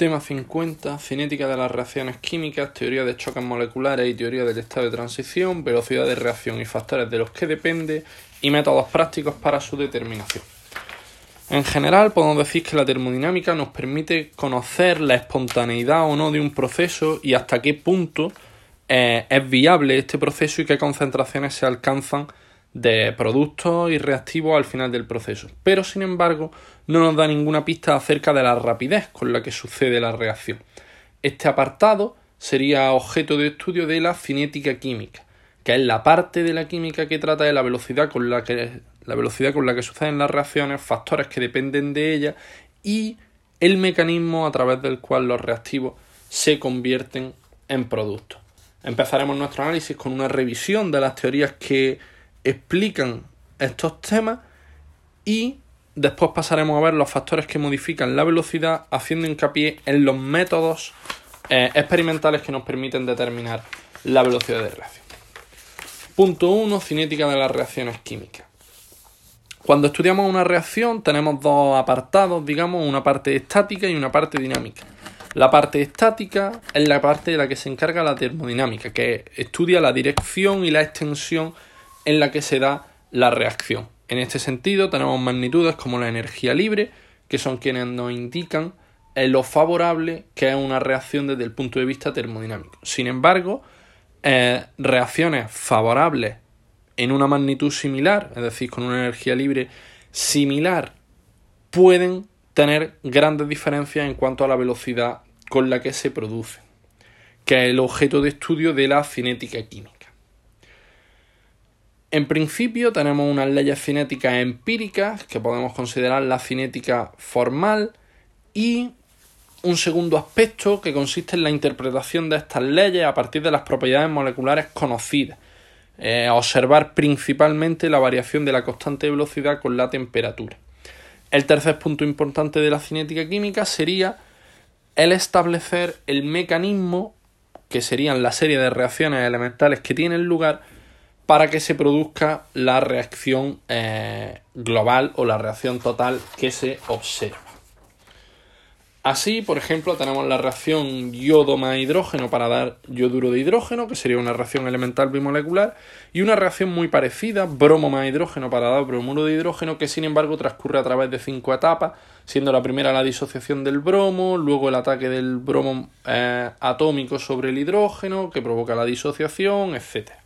Tema 50, cinética de las reacciones químicas, teoría de choques moleculares y teoría del estado de transición, velocidad de reacción y factores de los que depende y métodos prácticos para su determinación. En general, podemos decir que la termodinámica nos permite conocer la espontaneidad o no de un proceso y hasta qué punto eh, es viable este proceso y qué concentraciones se alcanzan de productos y reactivos al final del proceso. Pero, sin embargo, no nos da ninguna pista acerca de la rapidez con la que sucede la reacción. Este apartado sería objeto de estudio de la cinética química, que es la parte de la química que trata de la velocidad con la que, la velocidad con la que suceden las reacciones, factores que dependen de ella y el mecanismo a través del cual los reactivos se convierten en productos. Empezaremos nuestro análisis con una revisión de las teorías que explican estos temas y después pasaremos a ver los factores que modifican la velocidad haciendo hincapié en los métodos eh, experimentales que nos permiten determinar la velocidad de reacción. Punto 1. Cinética de las reacciones químicas. Cuando estudiamos una reacción tenemos dos apartados, digamos, una parte estática y una parte dinámica. La parte estática es la parte de la que se encarga la termodinámica, que estudia la dirección y la extensión en la que se da la reacción. En este sentido, tenemos magnitudes como la energía libre, que son quienes nos indican lo favorable que es una reacción desde el punto de vista termodinámico. Sin embargo, eh, reacciones favorables en una magnitud similar, es decir, con una energía libre similar, pueden tener grandes diferencias en cuanto a la velocidad con la que se producen, que es el objeto de estudio de la cinética química. En principio tenemos unas leyes cinéticas empíricas que podemos considerar la cinética formal y un segundo aspecto que consiste en la interpretación de estas leyes a partir de las propiedades moleculares conocidas. Eh, observar principalmente la variación de la constante de velocidad con la temperatura. El tercer punto importante de la cinética química sería el establecer el mecanismo, que serían la serie de reacciones elementales que tienen lugar, para que se produzca la reacción eh, global o la reacción total que se observa. Así, por ejemplo, tenemos la reacción yodo más hidrógeno para dar yoduro de hidrógeno, que sería una reacción elemental bimolecular, y una reacción muy parecida, bromo más hidrógeno para dar bromuro de hidrógeno, que sin embargo transcurre a través de cinco etapas, siendo la primera la disociación del bromo, luego el ataque del bromo eh, atómico sobre el hidrógeno, que provoca la disociación, etc.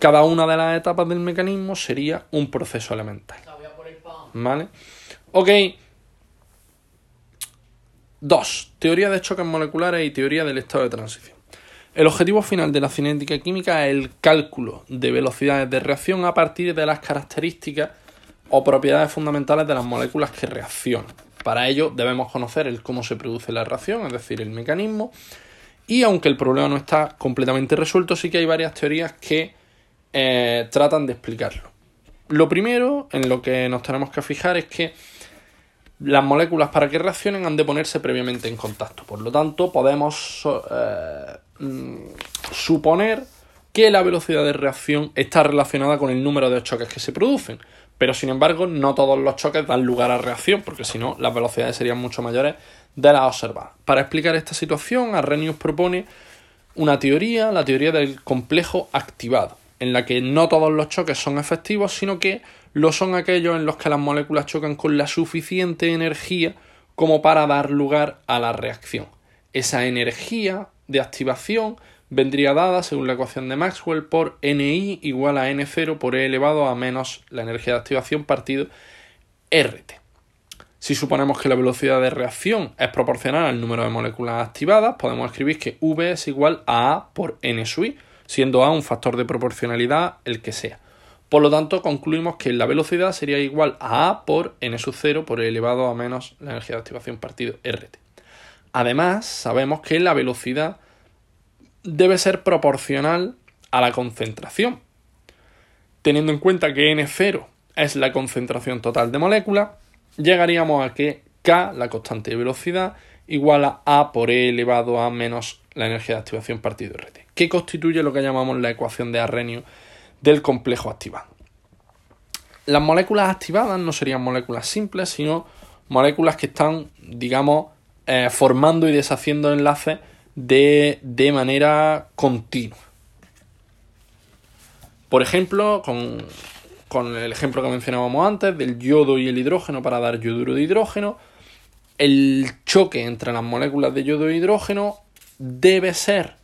Cada una de las etapas del mecanismo sería un proceso elemental. ¿Vale? Ok. Dos. Teoría de choques moleculares y teoría del estado de transición. El objetivo final de la cinética química es el cálculo de velocidades de reacción a partir de las características o propiedades fundamentales de las moléculas que reaccionan. Para ello debemos conocer el cómo se produce la reacción, es decir, el mecanismo. Y aunque el problema no está completamente resuelto, sí que hay varias teorías que eh, tratan de explicarlo. Lo primero en lo que nos tenemos que fijar es que las moléculas para que reaccionen han de ponerse previamente en contacto. Por lo tanto, podemos eh, mm, suponer que la velocidad de reacción está relacionada con el número de choques que se producen. Pero sin embargo, no todos los choques dan lugar a reacción, porque si no, las velocidades serían mucho mayores de las observadas. Para explicar esta situación, Arrhenius propone una teoría, la teoría del complejo activado en la que no todos los choques son efectivos, sino que lo son aquellos en los que las moléculas chocan con la suficiente energía como para dar lugar a la reacción. Esa energía de activación vendría dada, según la ecuación de Maxwell, por Ni igual a N0 por E elevado a menos la energía de activación partido RT. Si suponemos que la velocidad de reacción es proporcional al número de moléculas activadas, podemos escribir que V es igual a A por N sub I, siendo A un factor de proporcionalidad el que sea. Por lo tanto, concluimos que la velocidad sería igual a A por n sub 0 por elevado a menos la energía de activación partido RT. Además, sabemos que la velocidad debe ser proporcional a la concentración. Teniendo en cuenta que N0 es la concentración total de moléculas, llegaríamos a que K, la constante de velocidad, igual a A por E elevado a menos la energía de activación partido RT que constituye lo que llamamos la ecuación de Arrhenius del complejo activado. Las moléculas activadas no serían moléculas simples, sino moléculas que están, digamos, eh, formando y deshaciendo enlaces de, de manera continua. Por ejemplo, con, con el ejemplo que mencionábamos antes del yodo y el hidrógeno para dar yoduro de hidrógeno, el choque entre las moléculas de yodo e hidrógeno debe ser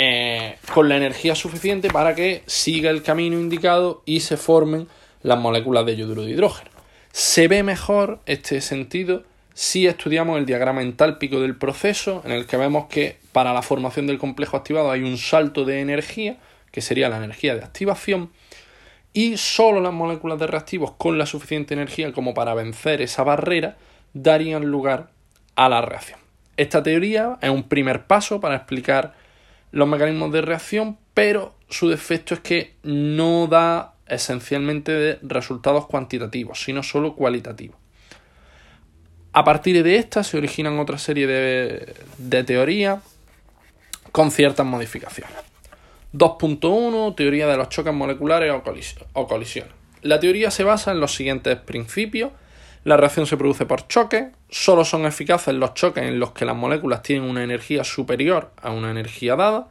eh, con la energía suficiente para que siga el camino indicado y se formen las moléculas de yoduro de hidrógeno. Se ve mejor este sentido si estudiamos el diagrama entálpico del proceso, en el que vemos que para la formación del complejo activado hay un salto de energía, que sería la energía de activación, y solo las moléculas de reactivos con la suficiente energía como para vencer esa barrera darían lugar a la reacción. Esta teoría es un primer paso para explicar los mecanismos de reacción, pero su defecto es que no da esencialmente resultados cuantitativos, sino solo cualitativos. A partir de esta se originan otra serie de, de teorías con ciertas modificaciones. 2.1 Teoría de los choques moleculares o colisiones. La teoría se basa en los siguientes principios la reacción se produce por choque, solo son eficaces los choques en los que las moléculas tienen una energía superior a una energía dada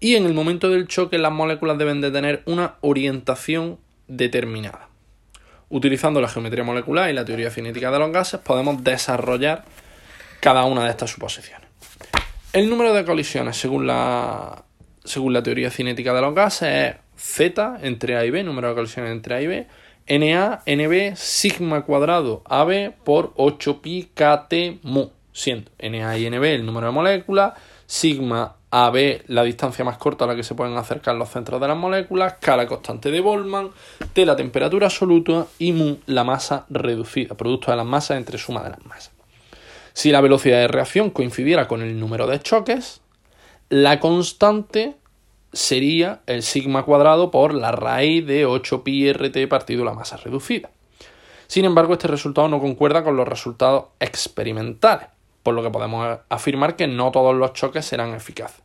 y en el momento del choque las moléculas deben de tener una orientación determinada. Utilizando la geometría molecular y la teoría cinética de los gases podemos desarrollar cada una de estas suposiciones. El número de colisiones según la, según la teoría cinética de los gases es Z entre A y B, número de colisiones entre A y B, Na, Nb, sigma cuadrado AB por 8 pi kt mu, siendo Na y Nb el número de moléculas, sigma AB la distancia más corta a la que se pueden acercar los centros de las moléculas, K la constante de Boltzmann, T la temperatura absoluta y mu la masa reducida, producto de las masas entre suma de las masas. Si la velocidad de reacción coincidiera con el número de choques, la constante sería el sigma cuadrado por la raíz de 8 pi rt partido la masa reducida. Sin embargo, este resultado no concuerda con los resultados experimentales, por lo que podemos afirmar que no todos los choques serán eficaces.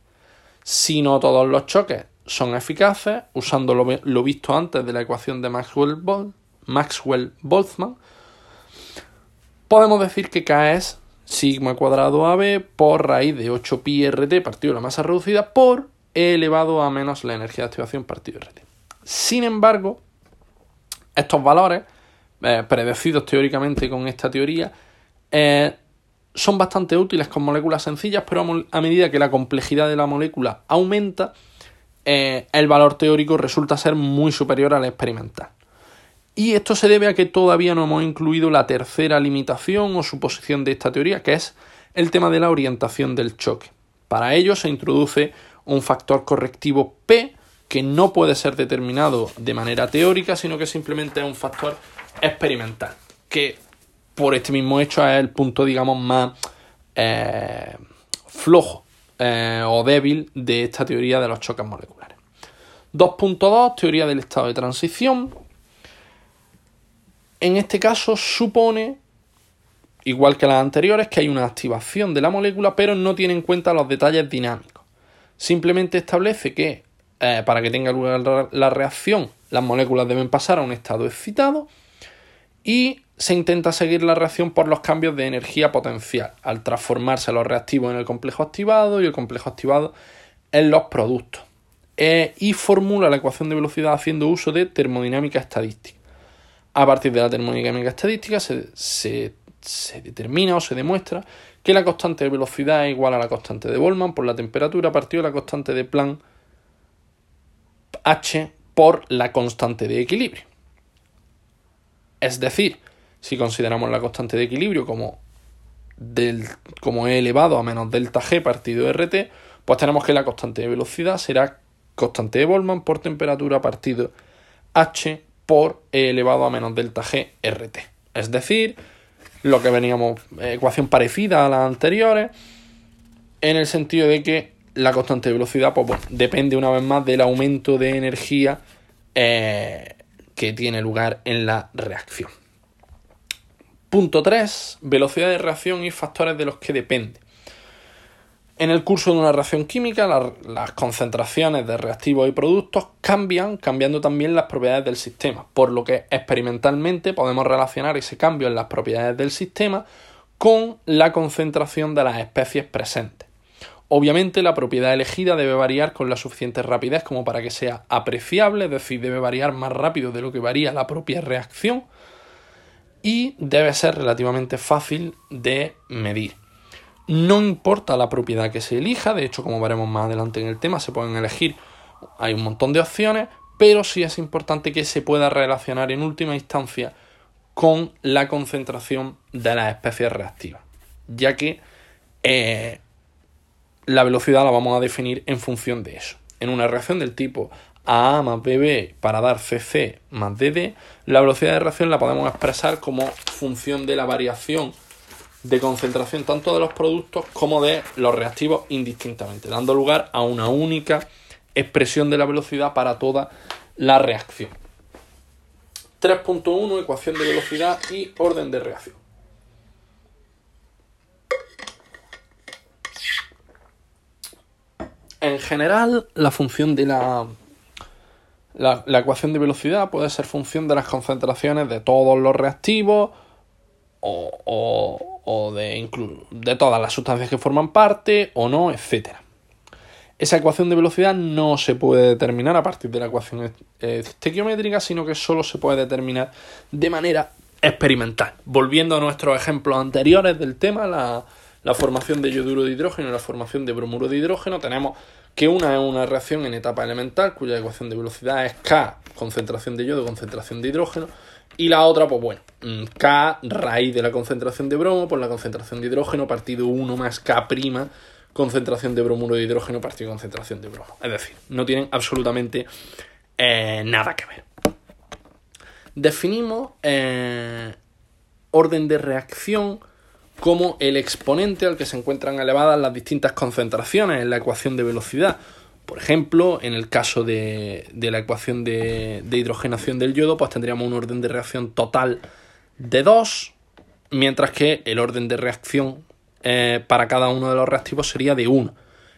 Si no todos los choques son eficaces, usando lo, visto antes de la ecuación de Maxwell-Boltzmann, Maxwell podemos decir que K es sigma cuadrado AB por raíz de 8 pi rt partido la masa reducida por elevado a menos la energía de activación partido RT. Sin embargo, estos valores, eh, predecidos teóricamente con esta teoría, eh, son bastante útiles con moléculas sencillas, pero a, medida que la complejidad de la molécula aumenta, eh, el valor teórico resulta ser muy superior al experimental. Y esto se debe a que todavía no hemos incluido la tercera limitación o suposición de esta teoría, que es el tema de la orientación del choque. Para ello se introduce un factor correctivo P que no puede ser determinado de manera teórica, sino que simplemente es un factor experimental, que por este mismo hecho es el punto, digamos, más eh, flojo eh, o débil de esta teoría de los choques moleculares. 2.2, teoría del estado de transición. En este caso supone, igual que las anteriores, que hay una activación de la molécula, pero no tiene en cuenta los detalles dinámicos. Simplemente establece que eh, para que tenga lugar la reacción, las moléculas deben pasar a un estado excitado y se intenta seguir la reacción por los cambios de energía potencial, al transformarse los reactivos en el complejo activado y el complejo activado en los productos. Eh, y formula la ecuación de velocidad haciendo uso de termodinámica estadística. A partir de la termodinámica estadística se, se determina o se demuestra que la constante de velocidad es igual a la constante de Boltzmann por la temperatura partido de la constante de Planck h por la constante de equilibrio. Es decir, si consideramos la constante de equilibrio como, del, como e elevado a menos delta g partido rt, pues tenemos que la constante de velocidad será constante de Boltzmann por temperatura partido h por e elevado a menos delta g rt. Es decir, lo que veníamos, eh, ecuación parecida a las anteriores, en el sentido de que la constante de velocidad pues, depende una vez más del aumento de energía eh, que tiene lugar en la reacción. Punto 3. Velocidad de reacción y factores de los que depende. En el curso de una reacción química, las concentraciones de reactivos y productos cambian, cambiando también las propiedades del sistema, por lo que experimentalmente podemos relacionar ese cambio en las propiedades del sistema con la concentración de las especies presentes. Obviamente la propiedad elegida debe variar con la suficiente rapidez como para que sea apreciable, es decir, debe variar más rápido de lo que varía la propia reacción y debe ser relativamente fácil de medir. No importa la propiedad que se elija, de hecho como veremos más adelante en el tema se pueden elegir, hay un montón de opciones, pero sí es importante que se pueda relacionar en última instancia con la concentración de las especies reactivas, ya que eh, la velocidad la vamos a definir en función de eso. En una reacción del tipo AA más BB para dar CC más DD, la velocidad de reacción la podemos expresar como función de la variación de concentración tanto de los productos como de los reactivos indistintamente, dando lugar a una única expresión de la velocidad para toda la reacción. 3.1 ecuación de velocidad y orden de reacción. En general, la función de la, la, ecuación de velocidad puede ser función de las concentraciones de todos los reactivos o, o, de, de todas las sustancias que forman parte o no, etcétera. Esa ecuación de velocidad no se puede determinar a partir de la ecuación estequiométrica, sino que solo se puede determinar de manera experimental. Volviendo a nuestros ejemplos anteriores del tema, la, formación de yoduro de hidrógeno y la formación de bromuro de hidrógeno, tenemos que una es una reacción en etapa elemental, cuya ecuación de velocidad es K, concentración de yodo, concentración de hidrógeno, y la otra, pues bueno, mm, K raíz de la concentración de bromo por la concentración de hidrógeno partido 1 más K' concentración de bromuro de hidrógeno partido concentración de bromo. Es decir, no tienen absolutamente eh, nada que ver. Definimos eh, orden de reacción como el exponente al que se encuentran elevadas las distintas concentraciones en la ecuación de velocidad. Por ejemplo, en el caso de, la ecuación de, de, hidrogenación del yodo, pues tendríamos un orden de reacción total de 2, mientras que el orden de reacción eh, para cada uno de los reactivos sería de 1.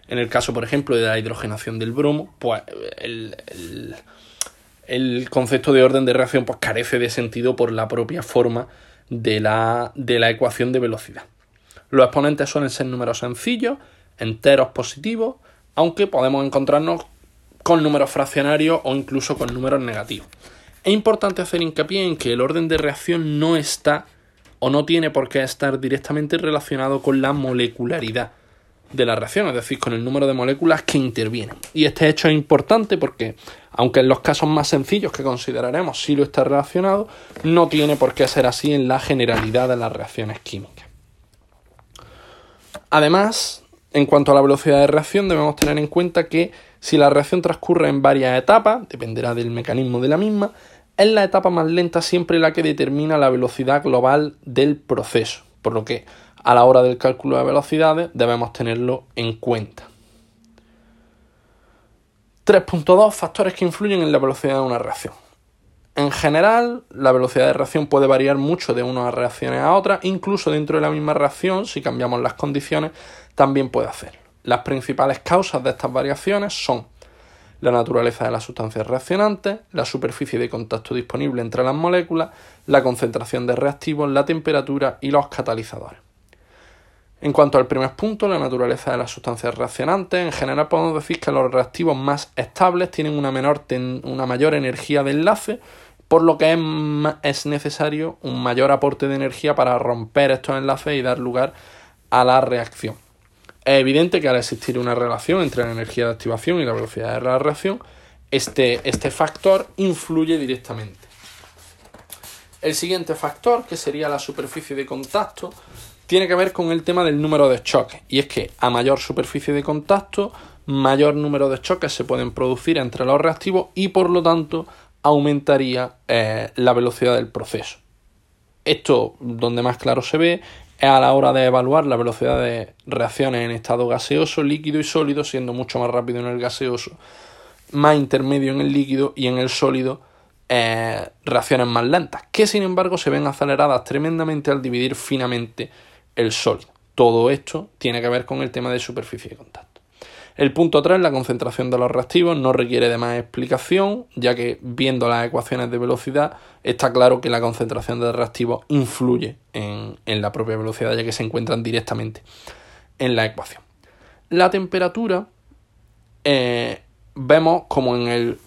En el caso, por ejemplo, de la hidrogenación del bromo, pues el, concepto de orden de reacción pues, carece de sentido por la propia forma de la, de la ecuación de velocidad. Los exponentes suelen ser números sencillos, enteros positivos, aunque podemos encontrarnos con números fraccionarios o incluso con números negativos. Es importante hacer hincapié en que el orden de reacción no está o no tiene por qué estar directamente relacionado con la molecularidad de la reacción, es decir, con el número de moléculas que intervienen. Y este hecho es importante porque, aunque en los casos más sencillos que consideraremos sí lo está relacionado, no tiene por qué ser así en la generalidad de las reacciones químicas. Además, en cuanto a la velocidad de reacción, debemos tener en cuenta que si la reacción transcurre en varias etapas, dependerá del mecanismo de la misma, es la etapa más lenta siempre la que determina la velocidad global del proceso, por lo que a la hora del cálculo de velocidades debemos tenerlo en cuenta. 3.2 factores que influyen en la velocidad de una reacción. En general, la velocidad de reacción puede variar mucho de unas reacciones a otras, incluso dentro de la misma reacción, si cambiamos las condiciones, también puede hacerlo. Las principales causas de estas variaciones son la naturaleza de las sustancias reaccionantes, la superficie de contacto disponible entre las moléculas, la concentración de reactivos, la temperatura y los catalizadores. En cuanto al primer punto, la naturaleza de las sustancias reaccionantes, en general podemos decir que los reactivos más estables tienen una, menor una mayor energía de enlace, por lo que es, es necesario un mayor aporte de energía para romper estos enlaces y dar lugar a la reacción. Es evidente que al existir una relación entre la energía de activación y la velocidad de la reacción, este, este factor influye directamente. El siguiente factor, que sería la superficie de contacto, tiene que ver con el tema del número de choques. Y es que a mayor superficie de contacto, mayor número de choques se pueden producir entre los reactivos y por lo tanto aumentaría eh, la velocidad del proceso. Esto, donde más claro se ve, es a la hora de evaluar la velocidad de reacciones en estado gaseoso, líquido y sólido, siendo mucho más rápido en el gaseoso, más intermedio en el líquido y en el sólido eh, reacciones más lentas, que sin embargo se ven aceleradas tremendamente al dividir finamente el sólido. Todo esto tiene que ver con el tema de superficie de contacto. El punto 3, la concentración de los reactivos, no requiere de más explicación, ya que viendo las ecuaciones de velocidad está claro que la concentración de reactivos influye en, la propia velocidad, ya que se encuentran directamente en la ecuación. La temperatura, eh, vemos como en el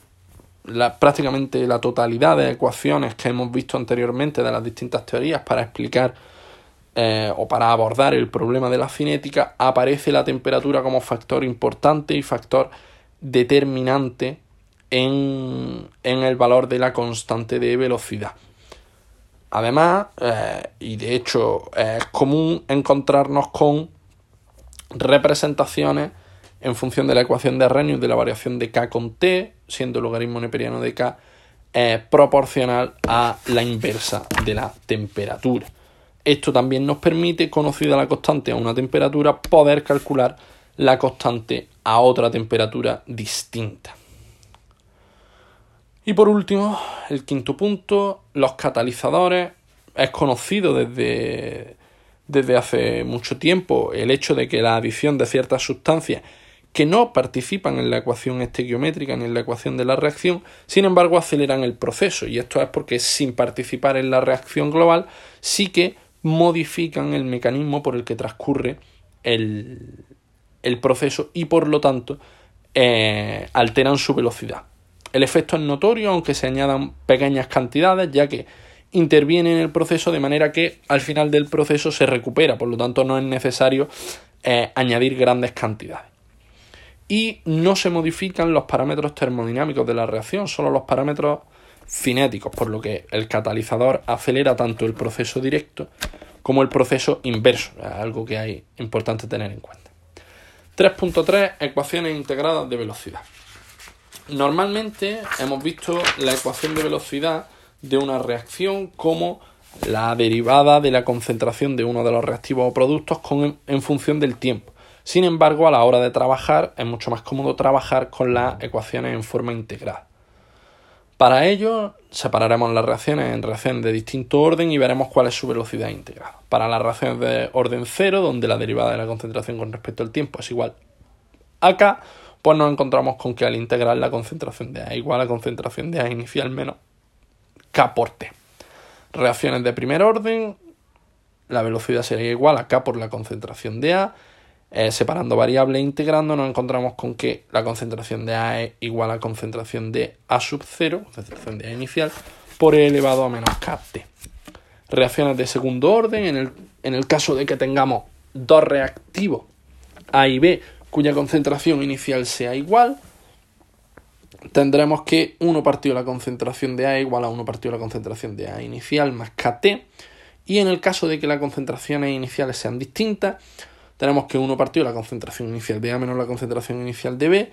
prácticamente la totalidad de ecuaciones que hemos visto anteriormente de las distintas teorías para explicar eh, o para abordar el problema de la cinética, aparece la temperatura como factor importante y factor determinante en, el valor de la constante de velocidad. Además, eh, y de hecho es común encontrarnos con representaciones en función de la ecuación de Arrhenius de la variación de k con t, siendo el logaritmo neperiano de k proporcional a la inversa de la temperatura. Esto también nos permite, conocida la constante a una temperatura, poder calcular la constante a otra temperatura distinta. Y por último, el quinto punto, los catalizadores. Es conocido desde, desde hace mucho tiempo el hecho de que la adición de ciertas sustancias que no participan en la ecuación estequiométrica ni en la ecuación de la reacción, sin embargo aceleran el proceso. Y esto es porque sin participar en la reacción global sí que modifican el mecanismo por el que transcurre el, proceso y por lo tanto eh, alteran su velocidad. El efecto es notorio aunque se añadan pequeñas cantidades ya que interviene en el proceso de manera que al final del proceso se recupera, por lo tanto no es necesario eh, añadir grandes cantidades. Y no se modifican los parámetros termodinámicos de la reacción, solo los parámetros cinéticos, por lo que el catalizador acelera tanto el proceso directo como el proceso inverso, algo que hay importante tener en cuenta. 3.3 Ecuaciones integradas de velocidad. Normalmente hemos visto la ecuación de velocidad de una reacción como la derivada de la concentración de uno de los reactivos o productos en función del tiempo. Sin embargo, a la hora de trabajar es mucho más cómodo trabajar con las ecuaciones en forma integral. Para ello, separaremos las reacciones en reacciones de distinto orden y veremos cuál es su velocidad integrada. Para las reacciones de orden cero, donde la derivada de la concentración con respecto al tiempo es igual a K, pues nos encontramos con que al integrar la concentración de A igual a concentración de A inicial menos K por T. Reacciones de primer orden, la velocidad sería igual a K por la concentración de A eh, separando variables e integrando, nos encontramos con que la concentración de A es igual a concentración de A sub 0, concentración de A inicial, por E elevado a menos KT. Reacciones de segundo orden, en el, en el caso de que tengamos dos reactivos A y B cuya concentración inicial sea igual, tendremos que 1 partido la concentración de A igual a 1 partido la concentración de A inicial más KT. Y en el caso de que las concentraciones iniciales sean distintas, tenemos que 1 partido la concentración inicial de A menos la concentración inicial de B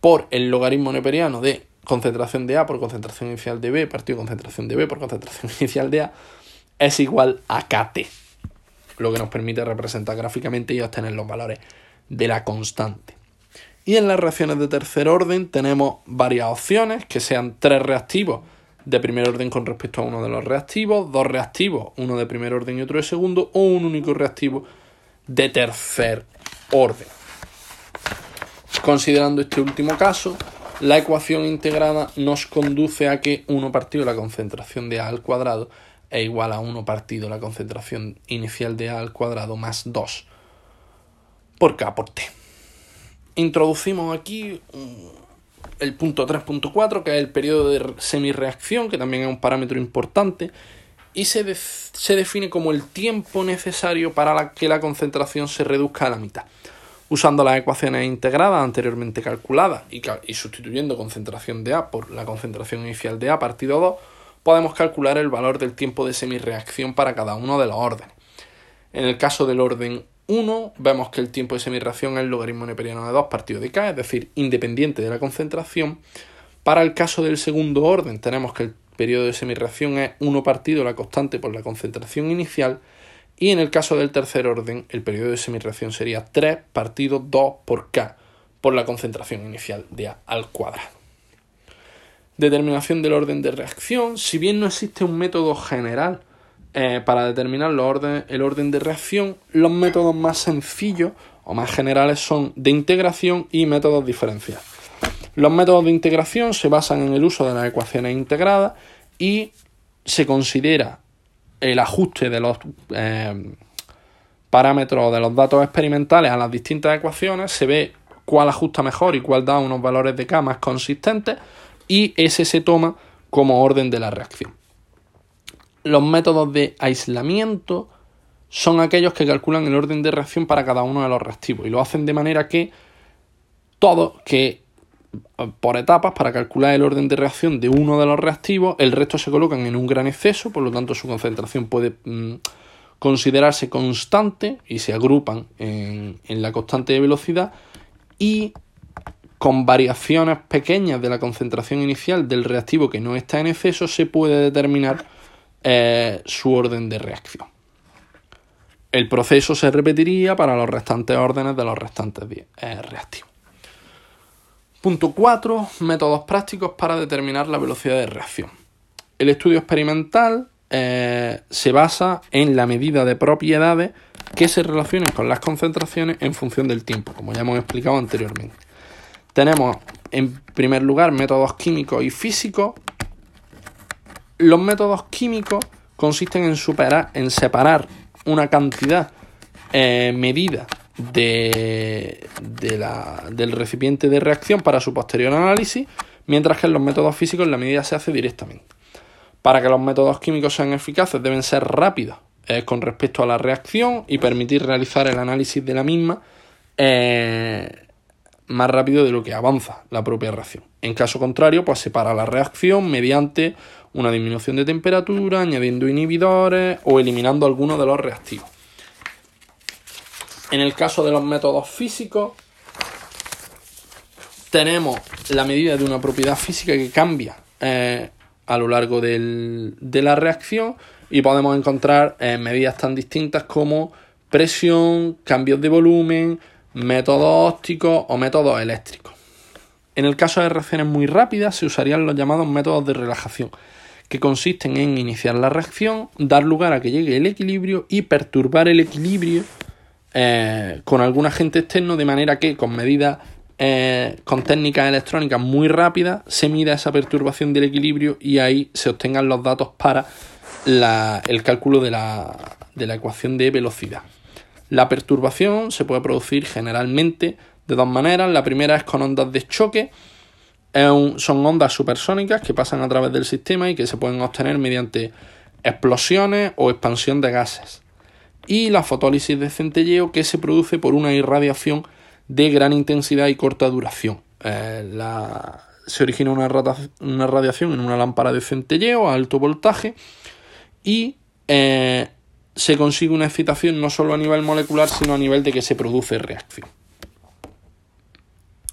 por el logaritmo neperiano de concentración de A por concentración inicial de B partido concentración de B por concentración inicial de A es igual a KT, lo que nos permite representar gráficamente y obtener los valores de la constante. Y en las reacciones de tercer orden tenemos varias opciones, que sean tres reactivos de primer orden con respecto a uno de los reactivos, dos reactivos, uno de primer orden y otro de segundo, o un único reactivo de tercer orden. Considerando este último caso, la ecuación integrada nos conduce a que 1 partido la concentración de A al cuadrado es igual a 1 partido la concentración inicial de A al cuadrado más 2 por K por T. Introducimos aquí el punto 3.4, que es el periodo de semirreacción, que también es un parámetro importante, y se, define como el tiempo necesario para que la concentración se reduzca a la mitad. Usando las ecuaciones integradas anteriormente calculadas y, y sustituyendo concentración de A por la concentración inicial de A partido 2, podemos calcular el valor del tiempo de semirreacción para cada uno de los órdenes. En el caso del orden 1, vemos que el tiempo de semirreacción es el logaritmo neperiano de 2 partido de K, es decir, independiente de la concentración. Para el caso del segundo orden, tenemos que el periodo de semirreacción es 1 partido la constante por la concentración inicial y en el caso del tercer orden el periodo de semirreacción sería 3 partido 2 por K por la concentración inicial de A al cuadrado. Determinación del orden de reacción. Si bien no existe un método general eh, para determinar el orden de reacción, los métodos más sencillos o más generales son de integración y métodos diferenciales. Los métodos de integración se basan en el uso de las ecuaciones integradas y se considera el ajuste de los eh, parámetros de los datos experimentales a las distintas ecuaciones, se ve cuál ajusta mejor y cuál da unos valores de K más consistentes y ese se toma como orden de la reacción. Los métodos de aislamiento son aquellos que calculan el orden de reacción para cada uno de los reactivos y lo hacen de manera que todos, que por etapas para calcular el orden de reacción de uno de los reactivos, el resto se colocan en un gran exceso, por lo tanto su concentración puede mm, considerarse constante y se agrupan en, en la constante de velocidad y con variaciones pequeñas de la concentración inicial del reactivo que no está en exceso se puede determinar eh, su orden de reacción. El proceso se repetiría para los restantes órdenes de los restantes eh, reactivos. Punto 4. Métodos prácticos para determinar la velocidad de reacción. El estudio experimental eh, se basa en la medida de propiedades que se relacionan con las concentraciones en función del tiempo, como ya hemos explicado anteriormente. Tenemos en primer lugar métodos químicos y físicos. Los métodos químicos consisten en, en separar una cantidad eh, medida de, del recipiente de reacción para su posterior análisis, mientras que en los métodos físicos la medida se hace directamente. Para que los métodos químicos sean eficaces deben ser rápidos eh, con respecto a la reacción y permitir realizar el análisis de la misma eh, más rápido de lo que avanza la propia reacción. En caso contrario, pues se para la reacción mediante una disminución de temperatura, añadiendo inhibidores o eliminando algunos de los reactivos. En el caso de los métodos físicos, tenemos la medida de una propiedad física que cambia eh, a lo largo de la reacción y podemos encontrar eh, medidas tan distintas como presión, cambios de volumen, métodos ópticos o métodos eléctricos. En el caso de reacciones muy rápidas se usarían los llamados métodos de relajación, que consisten en iniciar la reacción, dar lugar a que llegue el equilibrio y perturbar el equilibrio eh, con algún agente externo de manera que con medidas eh, con técnicas electrónicas muy rápidas se mida esa perturbación del equilibrio y ahí se obtengan los datos para el cálculo de la, ecuación de velocidad. La perturbación se puede producir generalmente de dos maneras. La primera es con ondas de choque. son ondas supersónicas que pasan a través del sistema y que se pueden obtener mediante explosiones o expansión de gases. Y la fotólisis de centelleo que se produce por una irradiación de gran intensidad y corta duración. Eh, se origina una, radiación en una lámpara de centelleo a alto voltaje y eh, se consigue una excitación no solo a nivel molecular, sino a nivel de que se produce reacción.